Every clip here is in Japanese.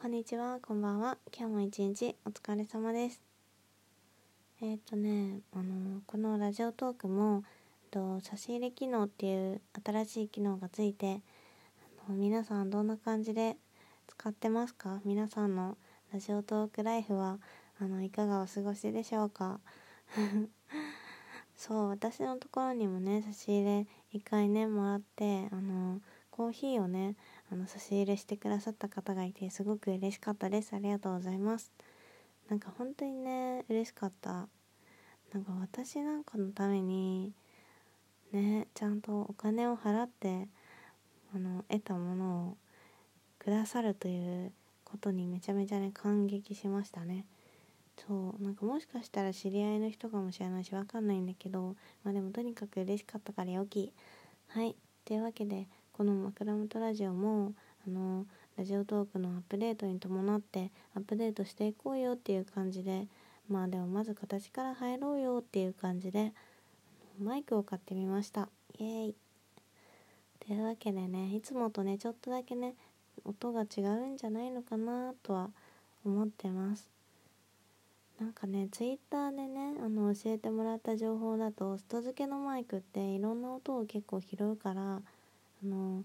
こんにちは、こんばんは。今日も一日お疲れ様です。えっ、ー、とね、あのこのラジオトークもと差し入れ機能っていう新しい機能がついてあの皆さんどんな感じで使ってますか？皆さんのラジオトークライフはあのいかがお過ごしでしょうか？そう私のところにもね差し入れ1回ねもらってあのコーヒーをねあの差し入れしてくださった方がいてすごく嬉しかったです。ありがとうございます。なんか本当にね嬉しかった。なんか私なんかのためにねちゃんとお金を払ってあの得たものをくださるということにめちゃめちゃね感激しましたね。そうなんかもしかしたら知り合いの人かもしれないしわかんないんだけどまあでもとにかく嬉しかったからよき。はい。というわけでこの枕元ラジオもあのラジオトークのアップデートに伴ってアップデートしていこうよっていう感じでまあでもまず形から入ろうよっていう感じでマイクを買ってみました。イエーイ。というわけでねいつもとねちょっとだけね音が違うんじゃないのかなとは思ってます。なんかねツイッターでねあの教えてもらった情報だと外付けのマイクっていろんな音を結構拾うからあの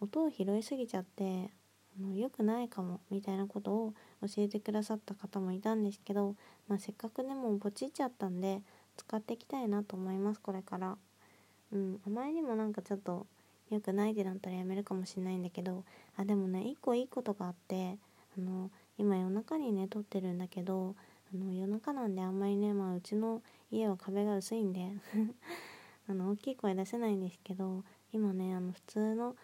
音を拾いすぎちゃってあの良くないかもみたいなことを教えてくださった方もいたんですけど、まあ、せっかくねもうポチっちゃったんで使っていきたいなと思いますこれから。うんあまりにもなんかちょっと良くないってなったらやめるかもしれないんだけどあでもね一個いいことがあってあの今夜中にね撮ってるんだけどあの夜中なんであんまりねまあうちの家は壁が薄いんで あの大きい声出せないんですけど今ねあの普通の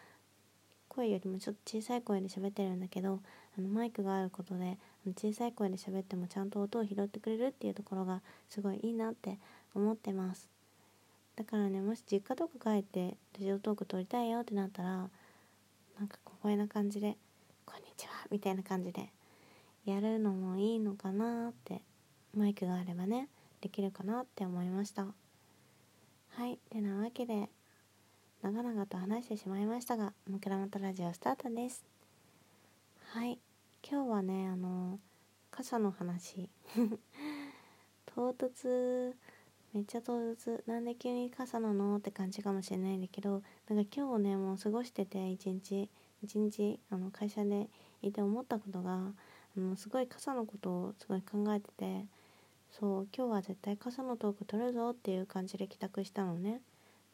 声よりもちょっと小さい声で喋ってるんだけどあのマイクがあることで小さい声で喋ってもちゃんと音を拾ってくれるっていうところがすごいいいなって思ってます。だからねもし実家とか帰ってラジオトーク撮りたいよってなったらなんか小声な感じで「こんにちは」みたいな感じでやるのもいいのかなってマイクがあればねできるかなって思いました。はいてなわけで長々と話してしまいましたが枕元ラジオスタートです。はい。今日はねあの傘の話。唐突。めっちゃ唐突。なんで急に傘なのって感じかもしれないんだけどなんか今日ねもう過ごしてて一日。一日あの会社でいて思ったことがあのすごい傘のことをすごい考えててそう今日は絶対傘のトーク取るぞっていう感じで帰宅したのね。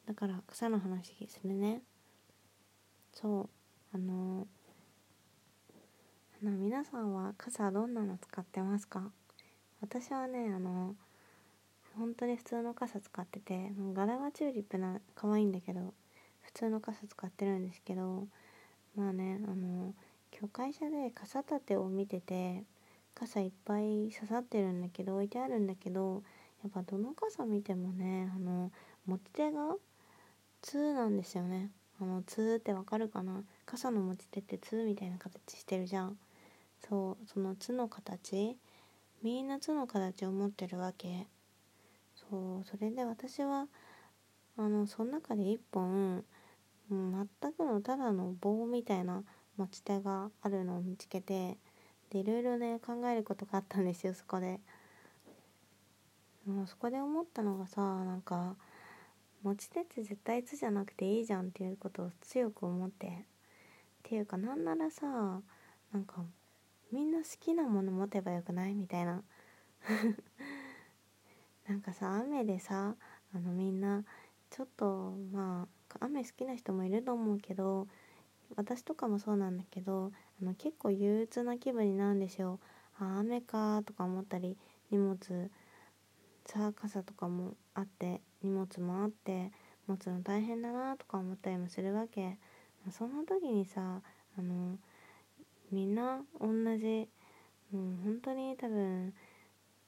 だから草の話するね。そう。あのあの皆さんは傘どんなの使ってますか？私はねあの本当に普通の傘使ってて柄がチューリップな可愛いんだけど普通の傘使ってるんですけどまあねあの今日会社で傘立てを見てて傘いっぱい刺さってるんだけど置いてあるんだけどやっぱどの傘見てもねあの持ち手が2なんですよね。あの2ってわかるかな？傘の持ち手って2みたいな形してるじゃん。そうその「つ」の形。みんな「つ」の形を持ってるわけ。そうそれで私はあのその中で1本、全くのただの棒みたいな持ち手があるのを見つけてでいろいろね考えることがあったんですよそこで。もうそこで思ったのがさなんか持ち手って絶対つじゃなくていいじゃんっていうことを強く思ってっていうかなんならさなんかみんな好きなもの持てばよくないみたいな なんかさ雨でさあのみんなちょっとまあ雨好きな人もいると思うけど私とかもそうなんだけどあの結構憂鬱な気分になるんですよ。あ雨かとか思ったり荷物さ傘とかもあって荷物もあって持つの大変だなとか思ったりもするわけ。そんな時にさあのみんな同じもう本当に多分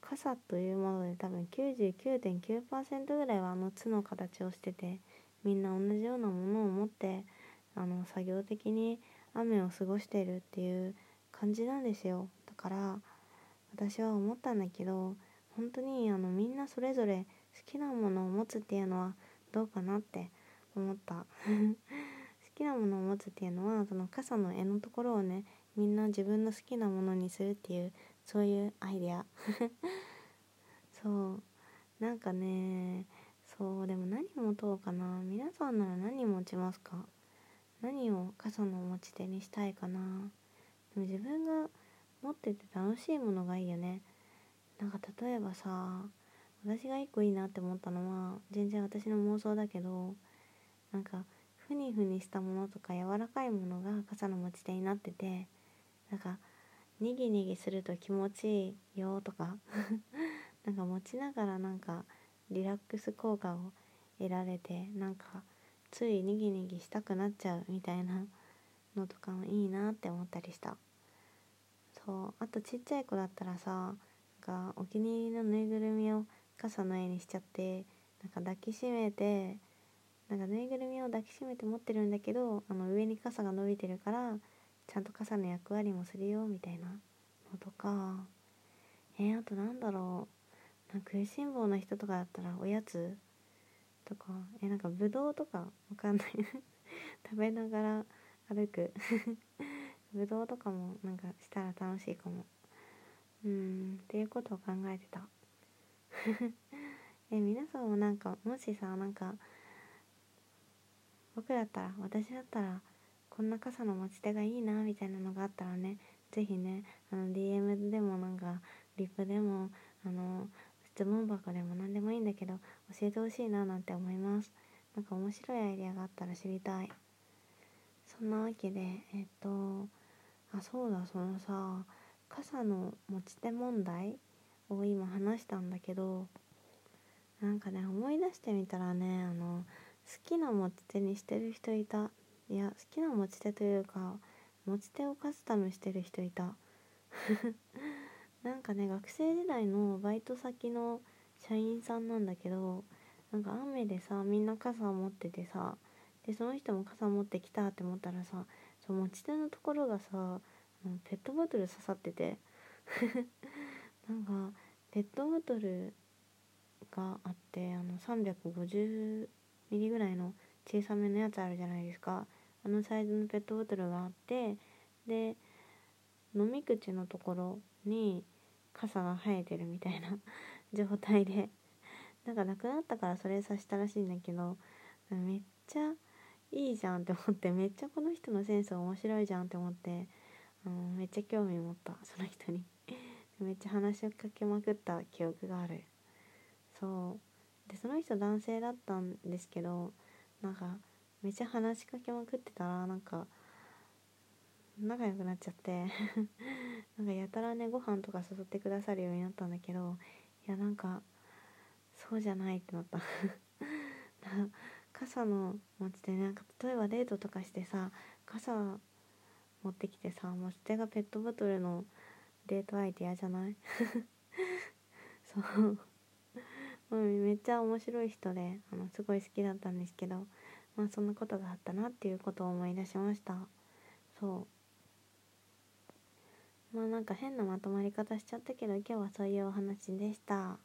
傘というもので多分99.9%ぐらいはあの巣の形をしててみんな同じようなものを持ってあの作業的に雨を過ごしているっていう感じなんですよ。だから私は思ったんだけど本当にあのみんなそれぞれ好きなものを持つっていうのはどうかなって思った。好きなものを持つっていうのはその傘の柄のところをねみんな自分の好きなものにするっていうそういうアイデア。そう。なんかねそうでも何持とうかな。皆さんなら何持ちますか？何を傘の持ち手にしたいかな。でも自分が持ってて楽しいものがいいよね。なんか例えばさ私が一個いいなって思ったのは全然私の妄想だけどなんかふにふにしたものとか柔らかいものが傘の持ち手になっててなんかにぎにぎすると気持ちいいよとか なんか持ちながらなんかリラックス効果を得られてなんかついにぎにぎしたくなっちゃうみたいなのとかもいいなって思ったりした。そうあとちっちゃい子だったらさかお気に入りのぬいぐるみを傘の絵にしちゃってなんか抱きしめてなんかぬいぐるみを抱きしめて持ってるんだけどあの上に傘が伸びてるからちゃんと傘の役割もするよみたいなのとか。えー、あとなんだろう。なんか食いしん坊な人とかだったらおやつとか。えなんかぶどうとかわかんない。食べながら歩く。ぶどうとかもなんかしたら楽しいかも。うんっていうことを考えてた。え皆さんもなんかもしさなんか僕だったら私だったらこんな傘の持ち手がいいなみたいなのがあったらね是非ねあの DM でもなんかリップでもあの質問箱でも何でもいいんだけど教えてほしいななんて思います。なんか面白いアイデアがあったら知りたい。そんなわけでえっとあそうだそのさ傘の持ち手問題を今話したんだけどなんかね思い出してみたらねあの好きな持ち手にしてる人いた。いや好きな持ち手というか持ち手をカスタムしてる人いた。なんかね学生時代のバイト先の社員さんなんだけどなんか雨でさみんな傘を持っててさでその人も傘持ってきたって思ったらさその持ち手のところがさペットボトル刺さってて。なんかペットボトルがあってあの350ミリぐらいの小さめのやつあるじゃないですか。あのサイズのペットボトルがあってで飲み口のところに傘が生えてるみたいな 状態で。なんかなくなったからそれさしたらしいんだけどめっちゃいいじゃんって思ってめっちゃこの人のセンス面白いじゃんって思って。あのめっちゃ興味持ったその人に。めっちゃ話しかけまくった記憶がある。そう。でその人男性だったんですけどなんかめっちゃ話しかけまくってたらなんか仲良くなっちゃって。なんかやたらねご飯とか誘ってくださるようになったんだけどいやなんかそうじゃないってなった。傘の持ち手なんか例えばデートとかしてさ傘持ってきてさ持ち手がペットボトルのデート相手嫌じゃない？そう。めっちゃ面白い人であのすごい好きだったんですけどまあそんなことがあったなっていうことを思い出しました。そう。まあなんか変なまとまり方しちゃったけど今日はそういうお話でした。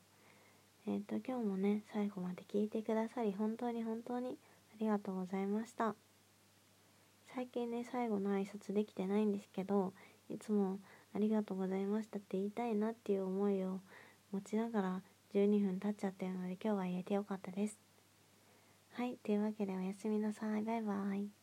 えっ、ー、と今日もね最後まで聞いてくださり本当に本当にありがとうございました。最近ね最後の挨拶できてないんですけどいつもありがとうございましたって言いたいなっていう思いを持ちながら12分経っちゃってるので今日は言えてよかったです。はいというわけでおやすみなさい。バイバイ。